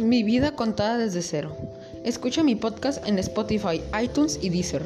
Mi vida contada desde cero. Escucha mi podcast en Spotify, iTunes y Deezer.